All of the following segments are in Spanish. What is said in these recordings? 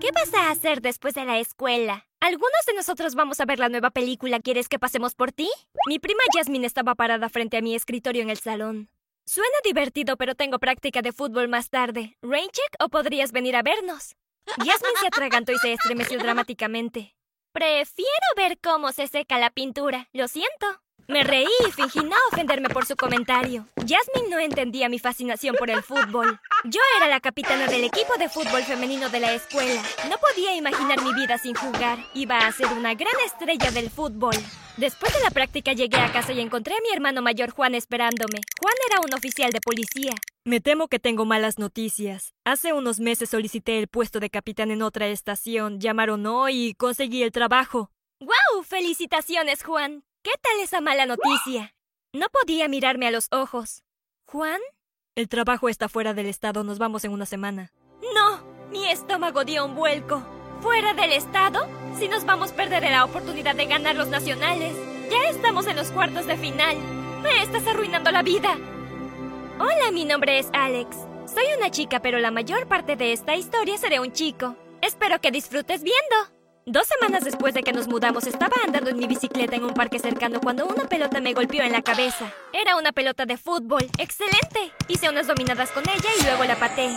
¿Qué vas a hacer después de la escuela? Algunos de nosotros vamos a ver la nueva película. ¿Quieres que pasemos por ti? Mi prima Jasmine estaba parada frente a mi escritorio en el salón. Suena divertido, pero tengo práctica de fútbol más tarde. ¿Raincheck o podrías venir a vernos? Jasmine se atragantó y se estremeció dramáticamente. Prefiero ver cómo se seca la pintura. Lo siento. Me reí y fingí no ofenderme por su comentario. Jasmine no entendía mi fascinación por el fútbol. Yo era la capitana del equipo de fútbol femenino de la escuela. No podía imaginar mi vida sin jugar. Iba a ser una gran estrella del fútbol. Después de la práctica llegué a casa y encontré a mi hermano mayor Juan esperándome. Juan era un oficial de policía. Me temo que tengo malas noticias. Hace unos meses solicité el puesto de capitán en otra estación. Llamaron hoy y conseguí el trabajo. ¡Guau! ¡Felicitaciones, Juan! ¿Qué tal esa mala noticia? No podía mirarme a los ojos. ¿Juan? El trabajo está fuera del estado. Nos vamos en una semana. No. Mi estómago dio un vuelco. ¿Fuera del estado? Si nos vamos, perderé la oportunidad de ganar los nacionales. Ya estamos en los cuartos de final. Me estás arruinando la vida. Hola, mi nombre es Alex. Soy una chica, pero la mayor parte de esta historia seré un chico. Espero que disfrutes viendo. Dos semanas después de que nos mudamos, estaba andando en mi bicicleta en un parque cercano cuando una pelota me golpeó en la cabeza. Era una pelota de fútbol. ¡Excelente! Hice unas dominadas con ella y luego la paté.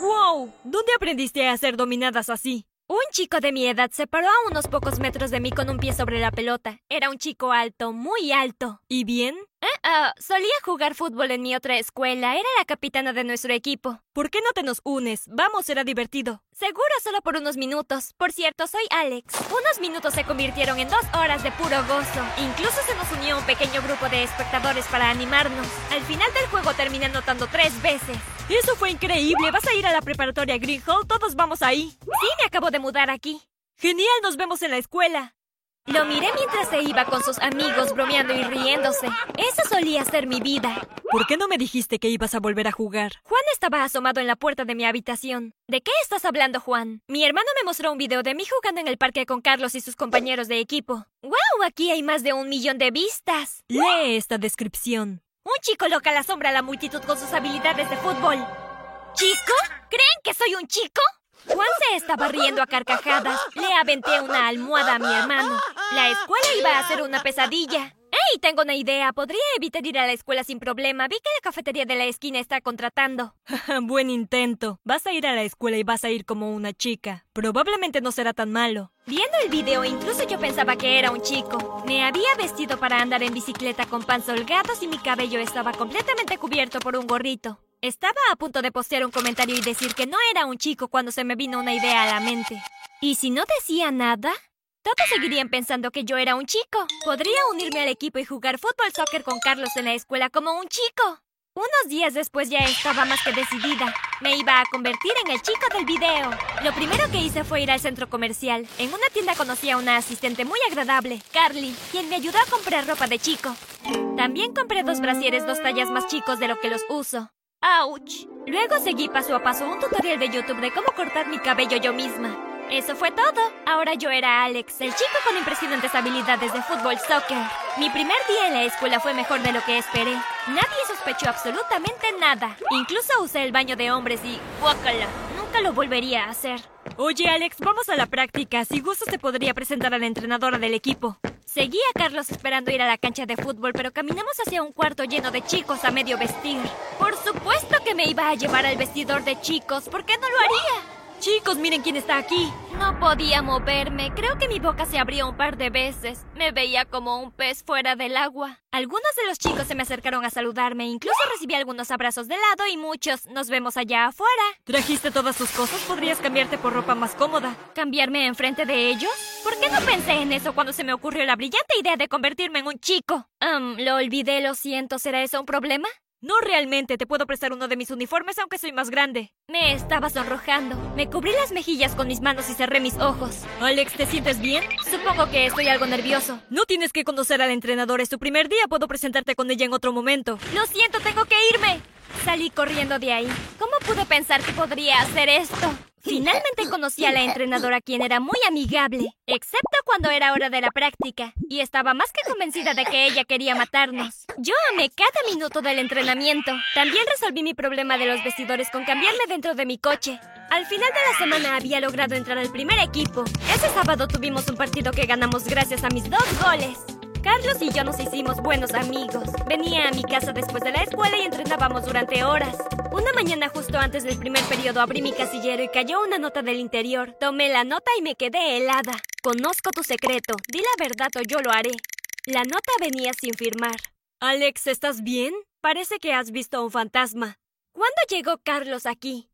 ¡Wow! ¿Dónde aprendiste a hacer dominadas así? Un chico de mi edad se paró a unos pocos metros de mí con un pie sobre la pelota. Era un chico alto, muy alto. ¿Y bien? Eh, ah, solía jugar fútbol en mi otra escuela. Era la capitana de nuestro equipo. ¿Por qué no te nos unes? Vamos, será divertido. Seguro solo por unos minutos. Por cierto, soy Alex. Unos minutos se convirtieron en dos horas de puro gozo. Incluso se nos unió un pequeño grupo de espectadores para animarnos. Al final del juego terminé anotando tres veces. Eso fue increíble. ¿Vas a ir a la preparatoria Green Hall? Todos vamos ahí. Sí, me acabo de mudar aquí. Genial, nos vemos en la escuela. Lo miré mientras se iba con sus amigos bromeando y riéndose. Eso solía ser mi vida. ¿Por qué no me dijiste que ibas a volver a jugar? Juan estaba asomado en la puerta de mi habitación. ¿De qué estás hablando, Juan? Mi hermano me mostró un video de mí jugando en el parque con Carlos y sus compañeros de equipo. ¡Wow! Aquí hay más de un millón de vistas. Lee esta descripción. Un chico loca la asombra a la multitud con sus habilidades de fútbol. ¿Chico? ¿Creen que soy un chico? Juan se estaba riendo a carcajadas. Le aventé una almohada a mi hermano. La escuela iba a ser una pesadilla. ¡Ey! Tengo una idea. Podría evitar ir a la escuela sin problema. Vi que la cafetería de la esquina está contratando. Buen intento. Vas a ir a la escuela y vas a ir como una chica. Probablemente no será tan malo. Viendo el video, incluso yo pensaba que era un chico. Me había vestido para andar en bicicleta con pants holgados y mi cabello estaba completamente cubierto por un gorrito. Estaba a punto de postear un comentario y decir que no era un chico cuando se me vino una idea a la mente. ¿Y si no decía nada? Todos seguirían pensando que yo era un chico. Podría unirme al equipo y jugar fútbol soccer con Carlos en la escuela como un chico. Unos días después ya estaba más que decidida. Me iba a convertir en el chico del video. Lo primero que hice fue ir al centro comercial. En una tienda conocí a una asistente muy agradable, Carly, quien me ayudó a comprar ropa de chico. También compré dos brasieres dos tallas más chicos de lo que los uso. ¡Auch! Luego seguí paso a paso un tutorial de YouTube de cómo cortar mi cabello yo misma. Eso fue todo. Ahora yo era Alex, el chico con impresionantes habilidades de fútbol soccer. Mi primer día en la escuela fue mejor de lo que esperé. Nadie sospechó absolutamente nada. Incluso usé el baño de hombres y... ¡Guácala! Nunca lo volvería a hacer. Oye, Alex, vamos a la práctica. Si gustas, te podría presentar a la entrenadora del equipo. Seguí a Carlos esperando ir a la cancha de fútbol, pero caminamos hacia un cuarto lleno de chicos a medio vestir. Por supuesto que me iba a llevar al vestidor de chicos. ¿Por qué no lo haría? Chicos, miren quién está aquí. No podía moverme. Creo que mi boca se abrió un par de veces. Me veía como un pez fuera del agua. Algunos de los chicos se me acercaron a saludarme. Incluso recibí algunos abrazos de lado y muchos. Nos vemos allá afuera. ¿Trajiste todas tus cosas? Podrías cambiarte por ropa más cómoda. ¿Cambiarme enfrente de ellos? ¿Por qué no pensé en eso cuando se me ocurrió la brillante idea de convertirme en un chico? Um, lo olvidé, lo siento. ¿Será eso un problema? No realmente, te puedo prestar uno de mis uniformes aunque soy más grande. Me estaba sonrojando. Me cubrí las mejillas con mis manos y cerré mis ojos. Alex, ¿te sientes bien? Supongo que estoy algo nervioso. No tienes que conocer al entrenador, es tu primer día, puedo presentarte con ella en otro momento. Lo siento, tengo que irme. Salí corriendo de ahí. ¿Cómo pude pensar que podría hacer esto? Finalmente conocí a la entrenadora quien era muy amigable, excepto cuando era hora de la práctica, y estaba más que convencida de que ella quería matarnos. Yo amé cada minuto del entrenamiento. También resolví mi problema de los vestidores con cambiarme dentro de mi coche. Al final de la semana había logrado entrar al primer equipo. Ese sábado tuvimos un partido que ganamos gracias a mis dos goles. Carlos y yo nos hicimos buenos amigos. Venía a mi casa después de la escuela y entrenábamos durante horas. Una mañana justo antes del primer periodo abrí mi casillero y cayó una nota del interior. Tomé la nota y me quedé helada. Conozco tu secreto. Di la verdad o yo lo haré. La nota venía sin firmar. Alex, ¿estás bien? Parece que has visto a un fantasma. ¿Cuándo llegó Carlos aquí?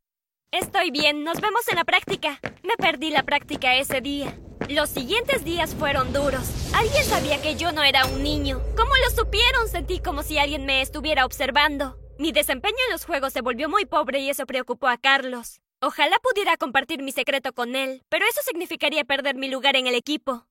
Estoy bien, nos vemos en la práctica. Me perdí la práctica ese día. Los siguientes días fueron duros. Alguien sabía que yo no era un niño. ¿Cómo lo supieron? Sentí como si alguien me estuviera observando. Mi desempeño en los juegos se volvió muy pobre y eso preocupó a Carlos. Ojalá pudiera compartir mi secreto con él, pero eso significaría perder mi lugar en el equipo.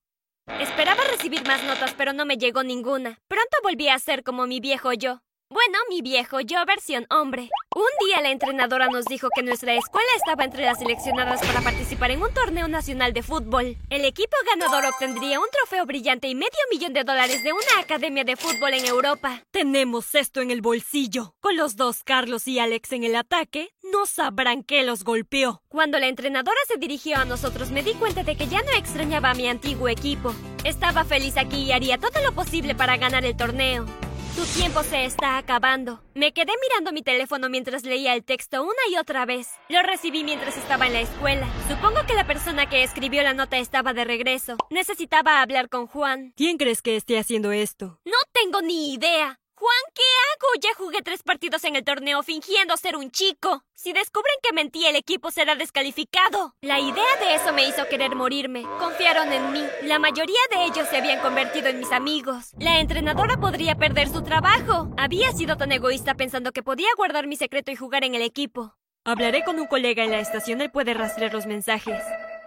Esperaba recibir más notas, pero no me llegó ninguna. Pronto volví a ser como mi viejo yo. Bueno, mi viejo yo versión hombre. Un día la entrenadora nos dijo que nuestra escuela estaba entre las seleccionadas para participar en un torneo nacional de fútbol. El equipo ganador obtendría un trofeo brillante y medio millón de dólares de una academia de fútbol en Europa. Tenemos esto en el bolsillo. Con los dos Carlos y Alex en el ataque, no sabrán qué los golpeó. Cuando la entrenadora se dirigió a nosotros me di cuenta de que ya no extrañaba a mi antiguo equipo. Estaba feliz aquí y haría todo lo posible para ganar el torneo. Tu tiempo se está acabando. Me quedé mirando mi teléfono mientras leía el texto una y otra vez. Lo recibí mientras estaba en la escuela. Supongo que la persona que escribió la nota estaba de regreso. Necesitaba hablar con Juan. ¿Quién crees que esté haciendo esto? No tengo ni idea. Juan, ¿qué hago? Ya jugué tres partidos en el torneo fingiendo ser un chico. Si descubren que mentí, el equipo será descalificado. La idea de eso me hizo querer morirme. Confiaron en mí. La mayoría de ellos se habían convertido en mis amigos. La entrenadora podría perder su trabajo. Había sido tan egoísta pensando que podía guardar mi secreto y jugar en el equipo. Hablaré con un colega en la estación, él puede rastrear los mensajes.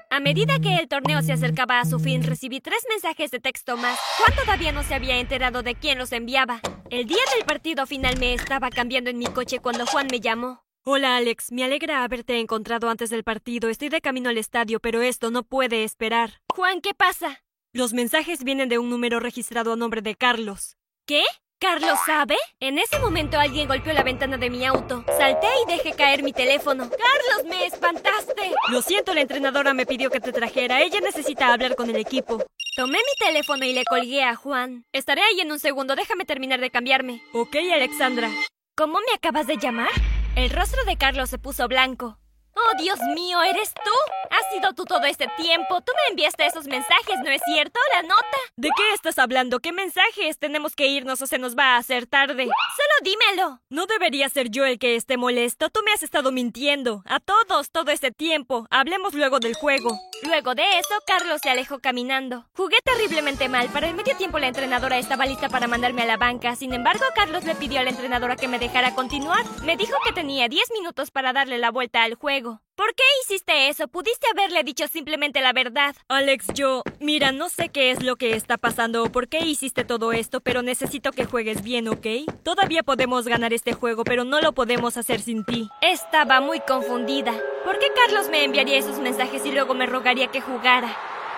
A medida que el torneo se acercaba a su fin, recibí tres mensajes de texto más. Juan todavía no se había enterado de quién los enviaba. El día del partido final me estaba cambiando en mi coche cuando Juan me llamó. Hola Alex, me alegra haberte encontrado antes del partido. Estoy de camino al estadio, pero esto no puede esperar. Juan, ¿qué pasa? Los mensajes vienen de un número registrado a nombre de Carlos. ¿Qué? ¿Carlos sabe? En ese momento alguien golpeó la ventana de mi auto. Salté y dejé caer mi teléfono. ¡Carlos, me espantaste! Lo siento, la entrenadora me pidió que te trajera. Ella necesita hablar con el equipo. Tomé mi teléfono y le colgué a Juan. Estaré ahí en un segundo, déjame terminar de cambiarme. Ok, Alexandra. ¿Cómo me acabas de llamar? El rostro de Carlos se puso blanco. ¡Oh, Dios mío! ¿Eres tú? Has sido tú todo este tiempo. Tú me enviaste esos mensajes, ¿no es cierto? ¿La nota? ¿De qué estás hablando? ¿Qué mensajes? Tenemos que irnos o se nos va a hacer tarde. Solo dímelo. No debería ser yo el que esté molesto. Tú me has estado mintiendo. A todos, todo este tiempo. Hablemos luego del juego. Luego de eso, Carlos se alejó caminando. Jugué terriblemente mal. Para el medio tiempo la entrenadora estaba lista para mandarme a la banca. Sin embargo, Carlos le pidió a la entrenadora que me dejara continuar. Me dijo que tenía 10 minutos para darle la vuelta al juego. ¿Por qué hiciste eso? Pudiste haberle dicho simplemente la verdad. Alex, yo... Mira, no sé qué es lo que está pasando o por qué hiciste todo esto, pero necesito que juegues bien, ¿ok? Todavía podemos ganar este juego, pero no lo podemos hacer sin ti. Estaba muy confundida. ¿Por qué Carlos me enviaría esos mensajes y luego me rogaría que jugara?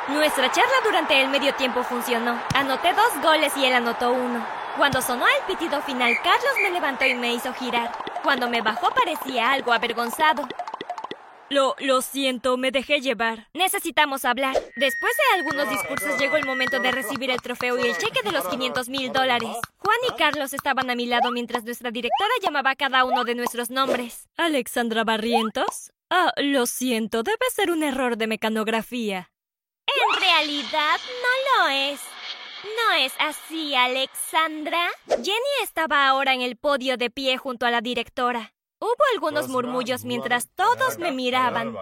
Nuestra charla durante el medio tiempo funcionó. Anoté dos goles y él anotó uno. Cuando sonó el pitido final, Carlos me levantó y me hizo girar. Cuando me bajó parecía algo avergonzado. Lo, lo siento, me dejé llevar. Necesitamos hablar. Después de algunos discursos llegó el momento de recibir el trofeo y el cheque de los 500 mil dólares. Juan y Carlos estaban a mi lado mientras nuestra directora llamaba a cada uno de nuestros nombres. ¿Alexandra Barrientos? Ah, lo siento, debe ser un error de mecanografía. En realidad no lo es. ¿No es así, Alexandra? Jenny estaba ahora en el podio de pie junto a la directora. Hubo algunos murmullos mientras todos me miraban.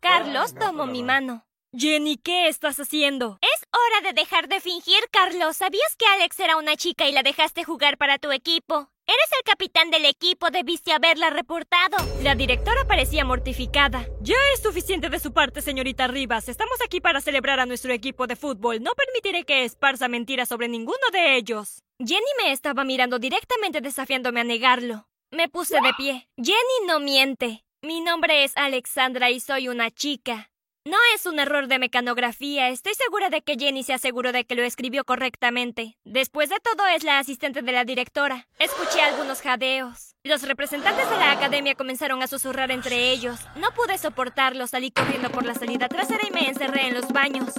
Carlos tomó mi mano. Jenny, ¿qué estás haciendo? Es hora de dejar de fingir, Carlos. ¿Sabías que Alex era una chica y la dejaste jugar para tu equipo? Eres el capitán del equipo, debiste haberla reportado. La directora parecía mortificada. Ya es suficiente de su parte, señorita Rivas. Estamos aquí para celebrar a nuestro equipo de fútbol. No permitiré que esparza mentiras sobre ninguno de ellos. Jenny me estaba mirando directamente desafiándome a negarlo. Me puse de pie. Jenny no miente. Mi nombre es Alexandra y soy una chica. No es un error de mecanografía. Estoy segura de que Jenny se aseguró de que lo escribió correctamente. Después de todo, es la asistente de la directora. Escuché algunos jadeos. Los representantes de la academia comenzaron a susurrar entre ellos. No pude soportarlo. Salí corriendo por la salida trasera y me encerré en los baños.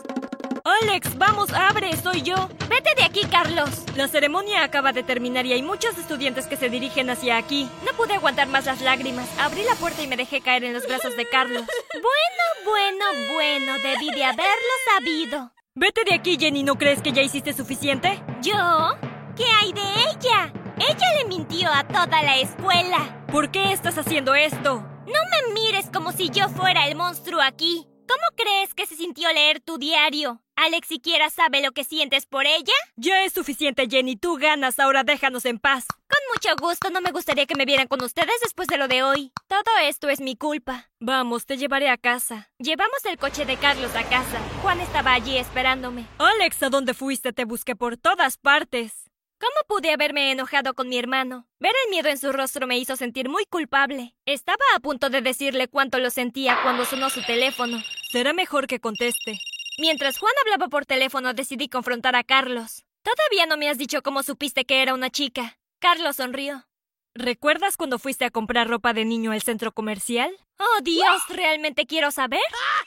Alex, vamos, abre, soy yo. Vete de aquí, Carlos. La ceremonia acaba de terminar y hay muchos estudiantes que se dirigen hacia aquí. No pude aguantar más las lágrimas. Abrí la puerta y me dejé caer en los brazos de Carlos. Bueno, bueno, bueno, debí de haberlo sabido. Vete de aquí, Jenny, ¿no crees que ya hiciste suficiente? ¿Yo? ¿Qué hay de ella? Ella le mintió a toda la escuela. ¿Por qué estás haciendo esto? No me mires como si yo fuera el monstruo aquí. ¿Cómo crees que se sintió leer tu diario? ¿Alex siquiera sabe lo que sientes por ella? Ya es suficiente, Jenny. Tú ganas. Ahora déjanos en paz. Con mucho gusto. No me gustaría que me vieran con ustedes después de lo de hoy. Todo esto es mi culpa. Vamos, te llevaré a casa. Llevamos el coche de Carlos a casa. Juan estaba allí esperándome. Alex, ¿a dónde fuiste? Te busqué por todas partes. ¿Cómo pude haberme enojado con mi hermano? Ver el miedo en su rostro me hizo sentir muy culpable. Estaba a punto de decirle cuánto lo sentía cuando sonó su teléfono. Será mejor que conteste. Mientras Juan hablaba por teléfono, decidí confrontar a Carlos. Todavía no me has dicho cómo supiste que era una chica. Carlos sonrió. ¿Recuerdas cuando fuiste a comprar ropa de niño al centro comercial? Oh, Dios, ¿realmente quiero saber?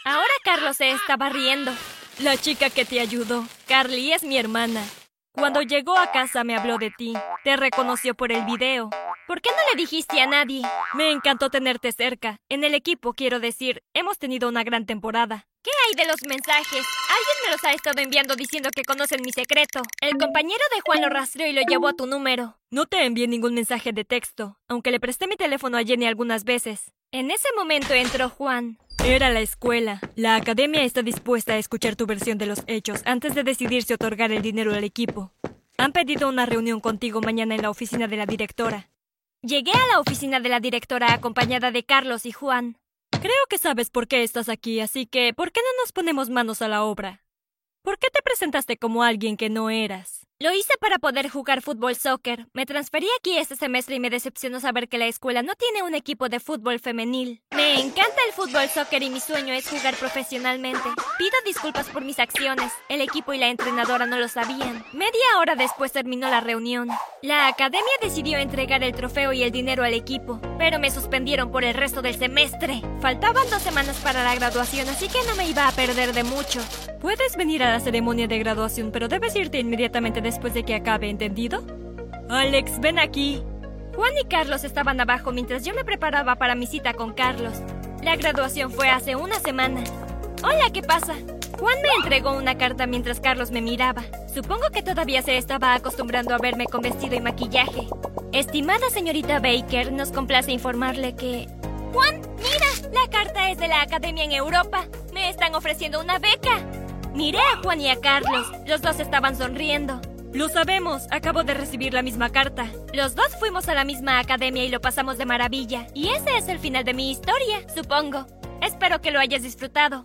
Ahora Carlos se estaba riendo. La chica que te ayudó, Carly, es mi hermana. Cuando llegó a casa me habló de ti. Te reconoció por el video. ¿Por qué no le dijiste a nadie? Me encantó tenerte cerca. En el equipo, quiero decir, hemos tenido una gran temporada. ¿Qué hay de los mensajes? Alguien me los ha estado enviando diciendo que conocen mi secreto. El compañero de Juan lo rastreó y lo llevó a tu número. No te envié ningún mensaje de texto, aunque le presté mi teléfono a Jenny algunas veces. En ese momento entró Juan. Era la escuela. La academia está dispuesta a escuchar tu versión de los hechos antes de decidir si otorgar el dinero al equipo. Han pedido una reunión contigo mañana en la oficina de la directora. Llegué a la oficina de la directora acompañada de Carlos y Juan. Creo que sabes por qué estás aquí, así que ¿por qué no nos ponemos manos a la obra? ¿Por qué te presentaste como alguien que no eras? Lo hice para poder jugar fútbol soccer. Me transferí aquí este semestre y me decepcionó saber que la escuela no tiene un equipo de fútbol femenil. Me encanta el fútbol soccer y mi sueño es jugar profesionalmente. Pido disculpas por mis acciones. El equipo y la entrenadora no lo sabían. Media hora después terminó la reunión. La academia decidió entregar el trofeo y el dinero al equipo, pero me suspendieron por el resto del semestre. Faltaban dos semanas para la graduación, así que no me iba a perder de mucho. Puedes venir a la ceremonia de graduación, pero debes irte inmediatamente después de que acabe, ¿entendido? Alex, ven aquí. Juan y Carlos estaban abajo mientras yo me preparaba para mi cita con Carlos. La graduación fue hace una semana. Hola, ¿qué pasa? Juan me entregó una carta mientras Carlos me miraba. Supongo que todavía se estaba acostumbrando a verme con vestido y maquillaje. Estimada señorita Baker, nos complace informarle que... Juan, mira, la carta es de la Academia en Europa. Me están ofreciendo una beca. Miré a Juan y a Carlos. Los dos estaban sonriendo. Lo sabemos, acabo de recibir la misma carta. Los dos fuimos a la misma academia y lo pasamos de maravilla. Y ese es el final de mi historia, supongo. Espero que lo hayas disfrutado.